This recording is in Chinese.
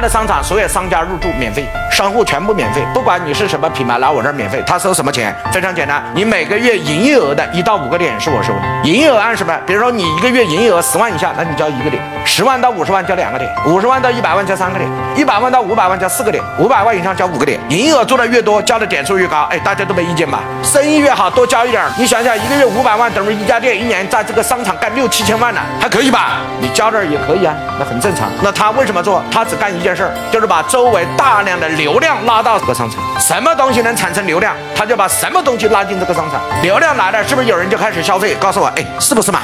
的商场所有商家入驻免费，商户全部免费，不管你是什么品牌来我这儿免费。他收什么钱？非常简单，你每个月营业额的一到五个点是我收的。营业额按什么？比如说你一个月营业额十万以下，那你交一个点；十万到五十万交两个点；五十万到一百万交三个点；一百万到五百万交四个点；五百万以上交五个点。营业额做的越多，交的点数越高。哎，大家都没意见吧？生意越好，多交一点。你想想，一个月五百万等于一家店一年在这个商场干六七千万呢，还可以吧？你交点也可以啊，那很正常。那他为什么做？他只干一件事儿，就是把周围大量的流量拉到这个商城。什么东西能产生流量，他就把什么东西拉进这个商场。流量来了，是不是有人就开始消费？告诉我，哎，是不是嘛？